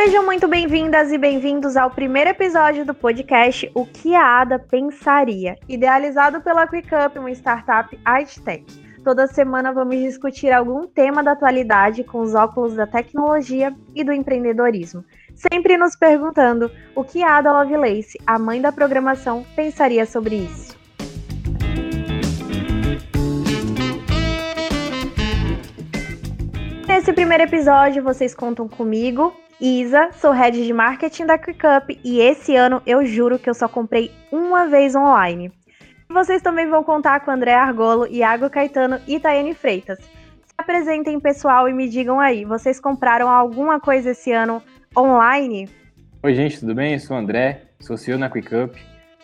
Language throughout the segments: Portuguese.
Sejam muito bem-vindas e bem-vindos ao primeiro episódio do podcast O que a Ada Pensaria, idealizado pela QuickUp, uma startup tech. Toda semana vamos discutir algum tema da atualidade com os óculos da tecnologia e do empreendedorismo, sempre nos perguntando o que a Ada Lovelace, a mãe da programação, pensaria sobre isso. Primeiro episódio, vocês contam comigo, Isa, sou head de marketing da QuickUp e esse ano eu juro que eu só comprei uma vez online. Vocês também vão contar com André Argolo, Iago Caetano e Tayane Freitas. Se apresentem, pessoal, e me digam aí, vocês compraram alguma coisa esse ano online? Oi, gente, tudo bem? Eu sou o André, sou CEO na QuickUp.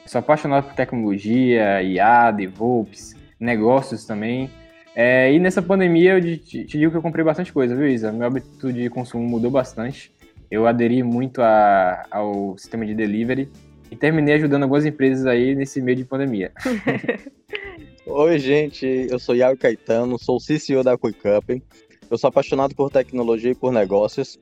Sou apaixonado por tecnologia, IA, DevOps, negócios também. É, e nessa pandemia eu te, te, digo que eu comprei bastante coisa, viu, Isa? Meu hábito de consumo mudou bastante. Eu aderi muito a, ao sistema de delivery e terminei ajudando algumas empresas aí nesse meio de pandemia. Oi, gente, eu sou Iago Caetano, sou o CCO da QuickUp. Eu sou apaixonado por tecnologia e por negócios.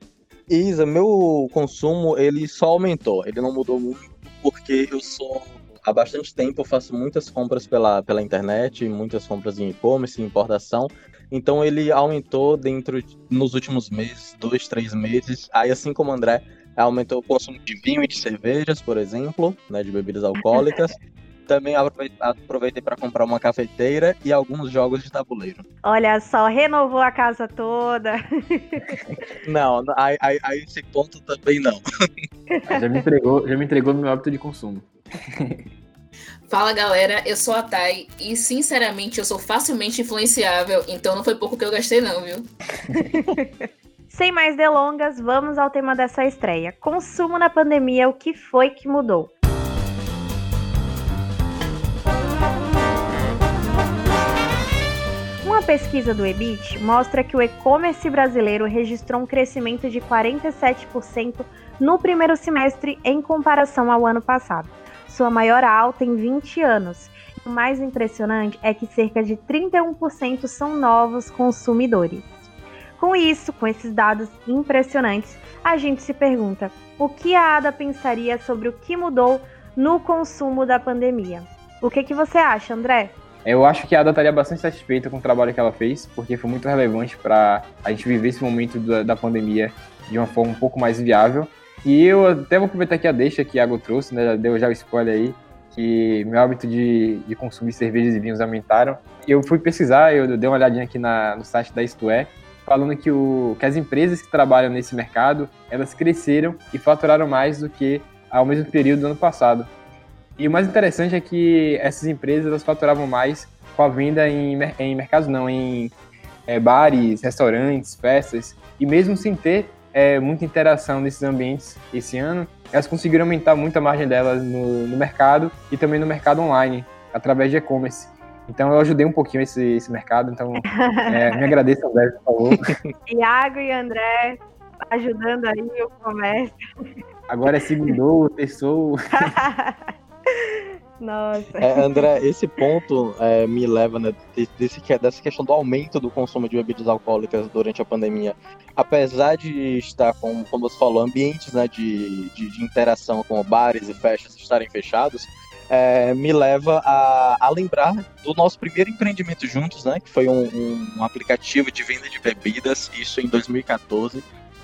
Isa, meu consumo, ele só aumentou, ele não mudou muito, porque eu sou há bastante tempo eu faço muitas compras pela, pela internet, muitas compras em e-commerce, importação. Então ele aumentou dentro de, nos últimos meses, dois, três meses. Aí assim como o André aumentou o consumo de vinho e de cervejas, por exemplo, né, de bebidas alcoólicas. Também aproveitei para comprar uma cafeteira e alguns jogos de tabuleiro. Olha só, renovou a casa toda. não, aí, aí, aí esse ponto também não. já me entregou, já me entregou meu hábito de consumo. Fala galera, eu sou a Thay e sinceramente eu sou facilmente influenciável, então não foi pouco que eu gastei não, viu? Sem mais delongas, vamos ao tema dessa estreia. Consumo na pandemia, o que foi que mudou? Uma pesquisa do EBIT mostra que o e-commerce brasileiro registrou um crescimento de 47% no primeiro semestre em comparação ao ano passado sua maior alta em 20 anos. O mais impressionante é que cerca de 31% são novos consumidores. Com isso, com esses dados impressionantes, a gente se pergunta: o que a Ada pensaria sobre o que mudou no consumo da pandemia? O que, que você acha, André? Eu acho que a Ada estaria bastante satisfeita com o trabalho que ela fez, porque foi muito relevante para a gente viver esse momento da, da pandemia de uma forma um pouco mais viável e eu até vou aproveitar aqui a deixa que a Iago trouxe, né? Já deu já o spoiler aí, que meu hábito de, de consumir cervejas e vinhos aumentaram. Eu fui pesquisar, eu dei uma olhadinha aqui na, no site da Isto É, falando que, o, que as empresas que trabalham nesse mercado, elas cresceram e faturaram mais do que ao mesmo período do ano passado. E o mais interessante é que essas empresas elas faturavam mais com a venda em, em mercados não, em é, bares, restaurantes, festas, e mesmo sem ter é, muita interação nesses ambientes esse ano, elas conseguiram aumentar muito a margem delas no, no mercado e também no mercado online, através de e-commerce. Então eu ajudei um pouquinho esse, esse mercado, então é, me agradeço, André, por favor. Iago e André ajudando aí o comércio. Agora é segundo, terçou. Nossa. É, André, esse ponto é, me leva né, desse, dessa questão do aumento do consumo de bebidas alcoólicas durante a pandemia. Apesar de estar, com, como você falou, ambientes né, de, de, de interação com bares e festas estarem fechados, é, me leva a, a, lembrar do nosso primeiro empreendimento juntos, né? Que foi um, um, aplicativo de venda de bebidas, isso em 2014.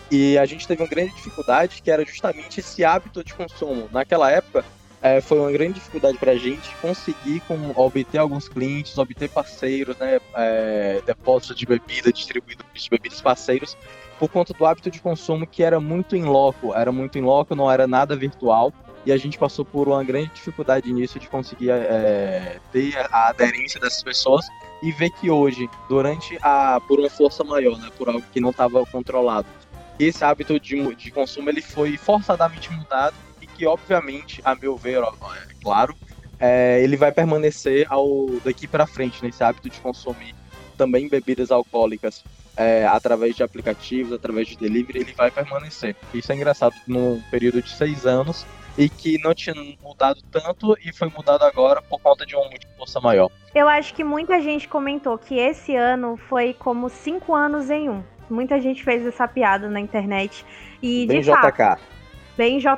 E a gente teve uma grande dificuldade, que era justamente esse hábito de consumo. Naquela época, é, foi uma grande dificuldade para a gente conseguir com, obter alguns clientes, obter parceiros, né, é, depósitos de bebida, distribuidores de bebidas parceiros, por conta do hábito de consumo que era muito em loco, era muito em loco, não era nada virtual, e a gente passou por uma grande dificuldade nisso de conseguir é, ter a aderência dessas pessoas e ver que hoje, durante a por uma força maior, né, por algo que não estava controlado, esse hábito de, de consumo ele foi forçadamente mudado que, obviamente, a meu ver, ó, é claro, é, ele vai permanecer ao, daqui para frente nesse hábito de consumir também bebidas alcoólicas é, através de aplicativos, através de delivery, ele vai permanecer. Isso é engraçado num período de seis anos e que não tinha mudado tanto e foi mudado agora por conta de uma força maior. Eu acho que muita gente comentou que esse ano foi como cinco anos em um Muita gente fez essa piada na internet. E Bem de JK. fato, bem JK.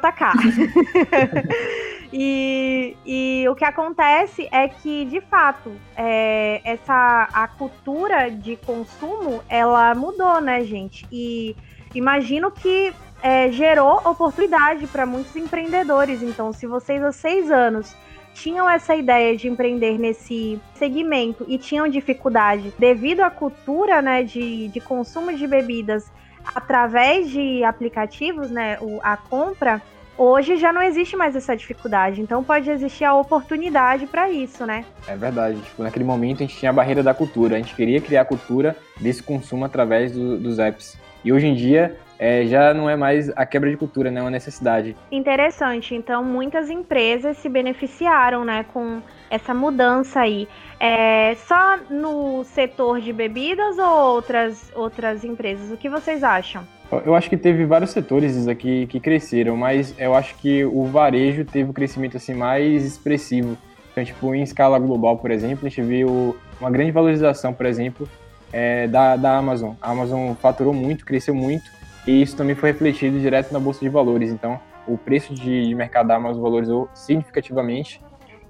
e, e o que acontece é que, de fato, é, essa a cultura de consumo ela mudou, né, gente? E imagino que é, gerou oportunidade para muitos empreendedores. Então, se vocês há seis anos tinham essa ideia de empreender nesse segmento e tinham dificuldade devido à cultura né, de, de consumo de bebidas através de aplicativos, né, a compra, hoje já não existe mais essa dificuldade. Então pode existir a oportunidade para isso, né? É verdade. Tipo, naquele momento a gente tinha a barreira da cultura. A gente queria criar a cultura desse consumo através do, dos apps. E hoje em dia é, já não é mais a quebra de cultura, né? É uma necessidade. Interessante. Então, muitas empresas se beneficiaram, né, com essa mudança aí. É só no setor de bebidas ou outras, outras empresas? O que vocês acham? Eu acho que teve vários setores aqui que cresceram, mas eu acho que o varejo teve um crescimento assim mais expressivo. Então, tipo, em escala global, por exemplo, a gente viu uma grande valorização, por exemplo, é, da, da Amazon. A Amazon faturou muito, cresceu muito, e isso também foi refletido direto na bolsa de valores. Então, o preço de, mercado da Amazon valorizou significativamente.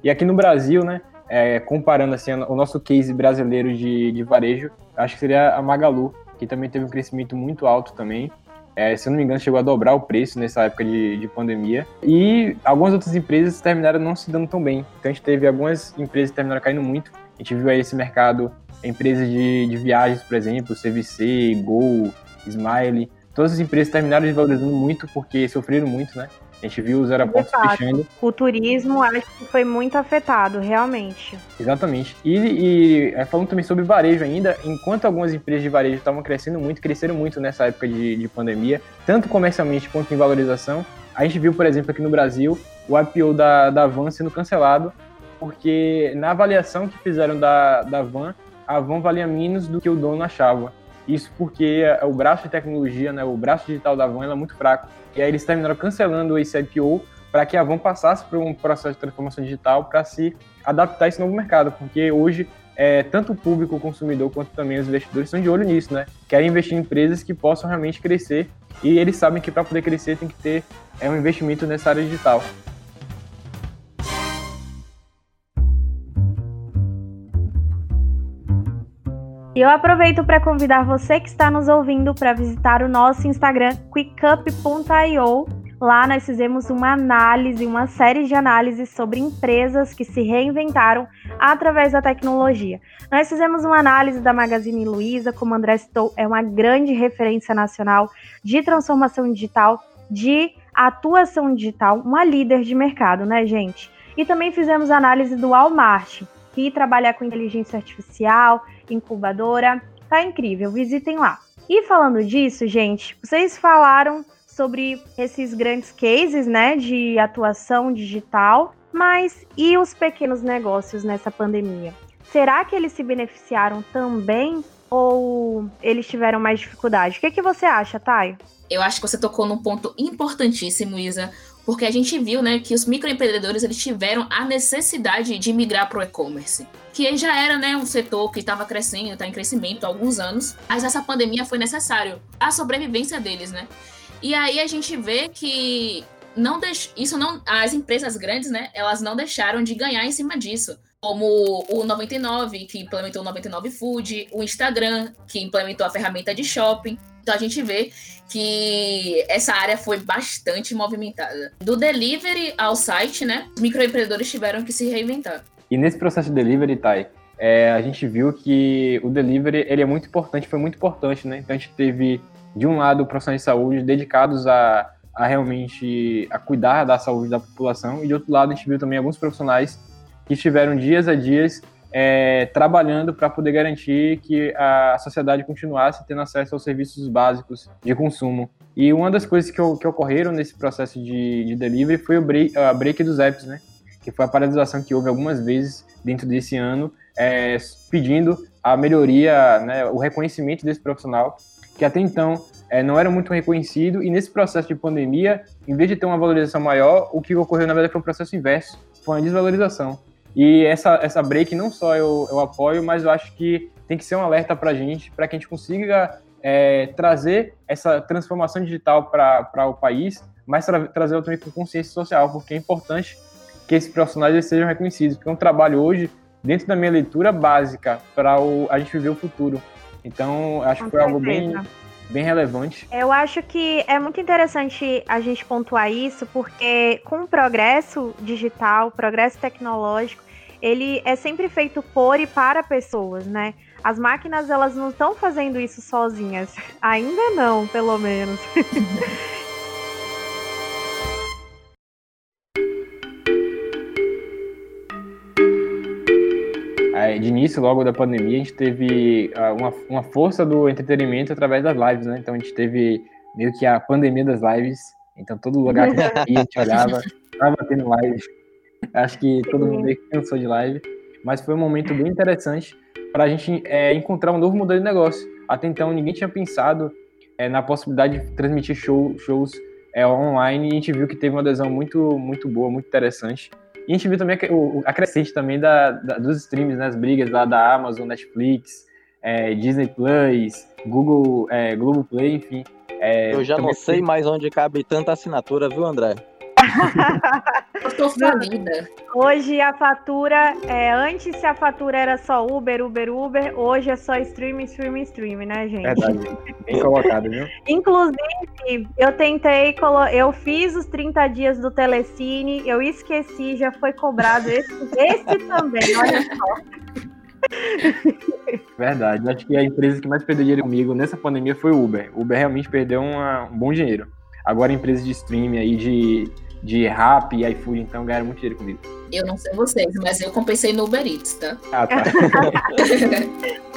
E aqui no Brasil, né, é, comparando assim o nosso case brasileiro de, de varejo, acho que seria a Magalu, que também teve um crescimento muito alto também. É, se eu não me engano, chegou a dobrar o preço nessa época de, de, pandemia. E algumas outras empresas terminaram não se dando tão bem. Então a gente teve algumas empresas que terminaram caindo muito. A gente viu aí esse mercado, empresas de, de viagens, por exemplo, CVC, Gol, Smile. Todas as empresas terminaram desvalorizando muito porque sofreram muito, né? A gente viu os aeroportos fechando. O turismo acho que foi muito afetado, realmente. Exatamente. E, e é, falando também sobre varejo ainda, enquanto algumas empresas de varejo estavam crescendo muito, cresceram muito nessa época de, de pandemia, tanto comercialmente quanto em valorização, a gente viu, por exemplo, aqui no Brasil, o IPO da, da Van sendo cancelado, porque na avaliação que fizeram da, da Van, a Van valia menos do que o dono achava. Isso porque o braço de tecnologia, né, o braço digital da Van é muito fraco. E aí eles terminaram cancelando esse IPO para que a Van passasse por um processo de transformação digital para se adaptar a esse novo mercado, porque hoje é, tanto o público, o consumidor, quanto também os investidores estão de olho nisso, né? Querem investir em empresas que possam realmente crescer e eles sabem que para poder crescer tem que ter é, um investimento nessa área digital. Eu aproveito para convidar você que está nos ouvindo para visitar o nosso Instagram quickup.io. Lá nós fizemos uma análise, uma série de análises sobre empresas que se reinventaram através da tecnologia. Nós fizemos uma análise da Magazine Luiza, como André citou, é uma grande referência nacional de transformação digital, de atuação digital, uma líder de mercado, né, gente? E também fizemos análise do Walmart, que trabalha com inteligência artificial, incubadora. Tá incrível, visitem lá. E falando disso, gente, vocês falaram sobre esses grandes cases, né, de atuação digital, mas e os pequenos negócios nessa pandemia? Será que eles se beneficiaram também ou eles tiveram mais dificuldade? O que, que você acha, Thay? Eu acho que você tocou num ponto importantíssimo, Isa, porque a gente viu, né, que os microempreendedores eles tiveram a necessidade de migrar para o e-commerce, que já era, né, um setor que estava crescendo, está em crescimento há alguns anos, mas essa pandemia foi necessário a sobrevivência deles, né? E aí a gente vê que não deix... isso não as empresas grandes, né, elas não deixaram de ganhar em cima disso. Como o 99, que implementou o 99 Food, o Instagram, que implementou a ferramenta de shopping. Então a gente vê que essa área foi bastante movimentada. Do delivery ao site, né? Os microempreendedores tiveram que se reinventar. E nesse processo de delivery, Thay, é, a gente viu que o delivery ele é muito importante, foi muito importante, né? Então a gente teve, de um lado, profissionais de saúde dedicados a, a realmente a cuidar da saúde da população, e de outro lado a gente viu também alguns profissionais que estiveram dias a dias é, trabalhando para poder garantir que a sociedade continuasse tendo acesso aos serviços básicos de consumo. E uma das coisas que, que ocorreram nesse processo de, de delivery foi o break, a break dos apps, né? Que foi a paralisação que houve algumas vezes dentro desse ano, é, pedindo a melhoria, né, o reconhecimento desse profissional, que até então é, não era muito reconhecido, e nesse processo de pandemia, em vez de ter uma valorização maior, o que ocorreu na verdade foi o processo inverso, foi uma desvalorização. E essa, essa break não só eu, eu apoio, mas eu acho que tem que ser um alerta para a gente, para que a gente consiga é, trazer essa transformação digital para o país, mas tra trazer também com consciência social, porque é importante que esses profissionais sejam reconhecidos, porque é um trabalho hoje, dentro da minha leitura básica, para a gente viver o futuro. Então, acho com que foi certeza. algo bem, bem relevante. Eu acho que é muito interessante a gente pontuar isso, porque com o progresso digital, progresso tecnológico, ele é sempre feito por e para pessoas, né? As máquinas elas não estão fazendo isso sozinhas. Ainda não, pelo menos. de início, logo da pandemia, a gente teve uh, uma, uma força do entretenimento através das lives, né? Então a gente teve meio que a pandemia das lives. Então todo lugar que a gente, ia, a gente olhava, estava tendo live. Acho que todo mundo meio que cansou de live. Mas foi um momento bem interessante para a gente é, encontrar um novo modelo de negócio. Até então, ninguém tinha pensado é, na possibilidade de transmitir show, shows é, online e a gente viu que teve uma adesão muito, muito boa, muito interessante. E a gente viu também a, a crescente também da, da, dos streams, né, as brigas lá da Amazon, Netflix, é, Disney Plus, Google, é, Play, enfim. É, Eu já não sei mais onde cabe tanta assinatura, viu, André? Falida. Hoje a fatura, é, antes se a fatura era só Uber, Uber, Uber, hoje é só streaming, streaming, streaming, né, gente? Verdade, bem colocado, viu? Inclusive, eu tentei, eu fiz os 30 dias do Telecine, eu esqueci, já foi cobrado esse, esse também, olha só. Verdade, acho que a empresa que mais perdeu dinheiro comigo nessa pandemia foi o Uber. O Uber realmente perdeu uma, um bom dinheiro. Agora, empresas de streaming aí de de rap e iFood, então ganharam muito dinheiro comigo. Eu não sei vocês, mas eu compensei no Uber Eats, tá? Ah, tá.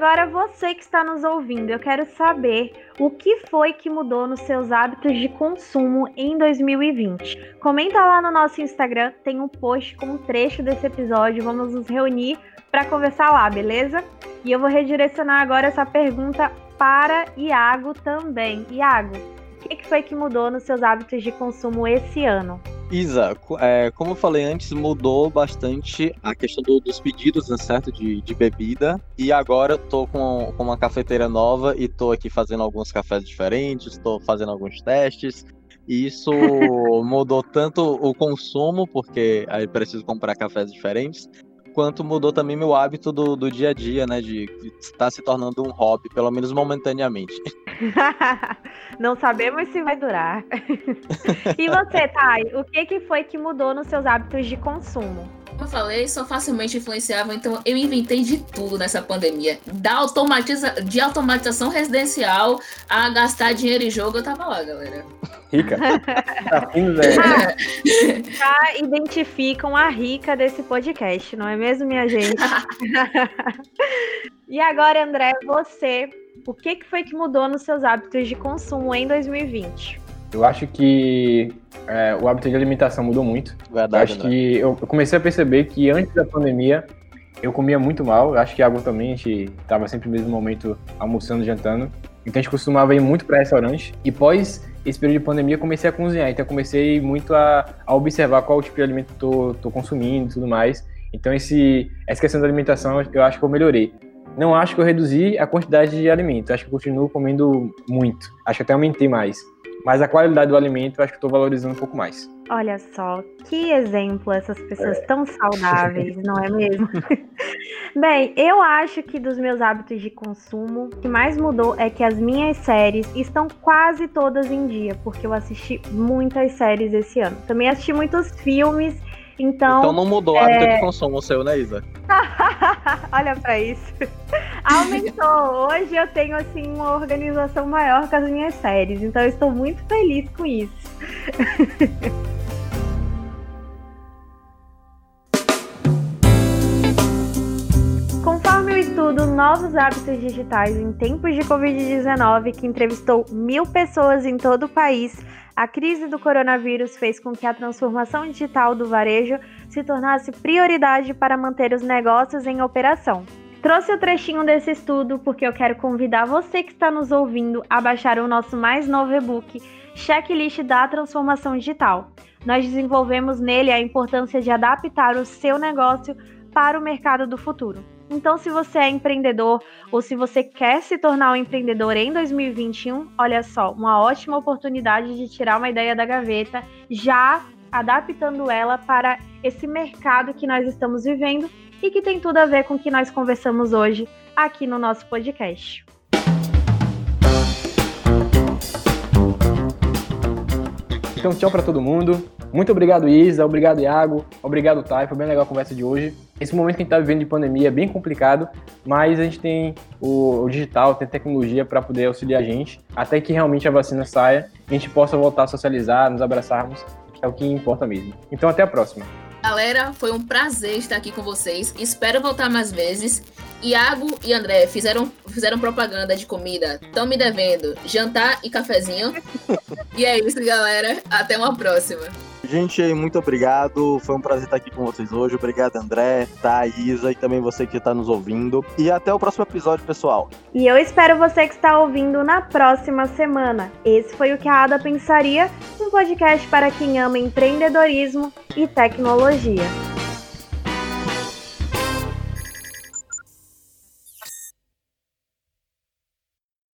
Agora você que está nos ouvindo, eu quero saber o que foi que mudou nos seus hábitos de consumo em 2020. Comenta lá no nosso Instagram, tem um post com um trecho desse episódio, vamos nos reunir para conversar lá, beleza? E eu vou redirecionar agora essa pergunta para Iago também. Iago, que, que foi que mudou nos seus hábitos de consumo esse ano? Isa, é, como eu falei antes, mudou bastante a questão do, dos pedidos, né, certo? De, de, bebida. E agora eu tô com, com, uma cafeteira nova e tô aqui fazendo alguns cafés diferentes, estou fazendo alguns testes. E isso mudou tanto o consumo, porque aí preciso comprar cafés diferentes, quanto mudou também meu hábito do, do dia a dia, né? De estar se tornando um hobby, pelo menos momentaneamente. Não sabemos se vai durar. e você, Thay, o que, que foi que mudou nos seus hábitos de consumo? Como eu falei, sou facilmente influenciável, então eu inventei de tudo nessa pandemia. Da automatiza... De automatização residencial a gastar dinheiro em jogo, eu tava lá, galera. Rica. Tá fim, velho. Ah, já identificam a rica desse podcast, não é mesmo, minha gente? e agora, André, você, o que, que foi que mudou nos seus hábitos de consumo em 2020? Eu acho que é, o hábito de alimentação mudou muito. Verdade, eu acho que eu comecei a perceber que antes da pandemia eu comia muito mal. Eu acho que a água também, a gente estava sempre no mesmo momento almoçando, jantando. Então a gente costumava ir muito para restaurante. E pós esse período de pandemia comecei a cozinhar. Então comecei muito a, a observar qual tipo de alimento tô, tô consumindo e tudo mais. Então esse, essa questão da alimentação eu acho que eu melhorei. Não acho que eu reduzi a quantidade de alimento. Acho que eu continuo comendo muito. Acho que até aumentei mais. Mas a qualidade do alimento eu acho que estou valorizando um pouco mais. Olha só, que exemplo essas pessoas é. tão saudáveis, não é mesmo? Bem, eu acho que dos meus hábitos de consumo, o que mais mudou é que as minhas séries estão quase todas em dia, porque eu assisti muitas séries esse ano. Também assisti muitos filmes então, então não mudou o hábito é... de consumo seu, né, Isa? Olha para isso. Aumentou. Hoje eu tenho assim uma organização maior com as minhas séries, então eu estou muito feliz com isso. Novos Hábitos Digitais em Tempos de Covid-19, que entrevistou mil pessoas em todo o país, a crise do coronavírus fez com que a transformação digital do varejo se tornasse prioridade para manter os negócios em operação. Trouxe o trechinho desse estudo porque eu quero convidar você que está nos ouvindo a baixar o nosso mais novo e-book, Checklist da Transformação Digital. Nós desenvolvemos nele a importância de adaptar o seu negócio para o mercado do futuro. Então, se você é empreendedor ou se você quer se tornar um empreendedor em 2021, olha só, uma ótima oportunidade de tirar uma ideia da gaveta, já adaptando ela para esse mercado que nós estamos vivendo e que tem tudo a ver com o que nós conversamos hoje aqui no nosso podcast. Então, tchau para todo mundo. Muito obrigado, Isa. Obrigado, Iago. Obrigado, Thay. Foi bem legal a conversa de hoje. Esse momento que a gente está vivendo de pandemia é bem complicado, mas a gente tem o, o digital, tem tecnologia para poder auxiliar a gente, até que realmente a vacina saia e a gente possa voltar a socializar, nos abraçarmos, que é o que importa mesmo. Então, até a próxima. Galera, foi um prazer estar aqui com vocês. Espero voltar mais vezes. Iago e André fizeram, fizeram propaganda de comida. Estão me devendo jantar e cafezinho. e é isso, galera. Até uma próxima. Gente, muito obrigado. Foi um prazer estar aqui com vocês hoje. Obrigado, André, Thaisa e também você que está nos ouvindo. E até o próximo episódio, pessoal. E eu espero você que está ouvindo na próxima semana. Esse foi o que a Ada Pensaria, um podcast para quem ama empreendedorismo e tecnologia.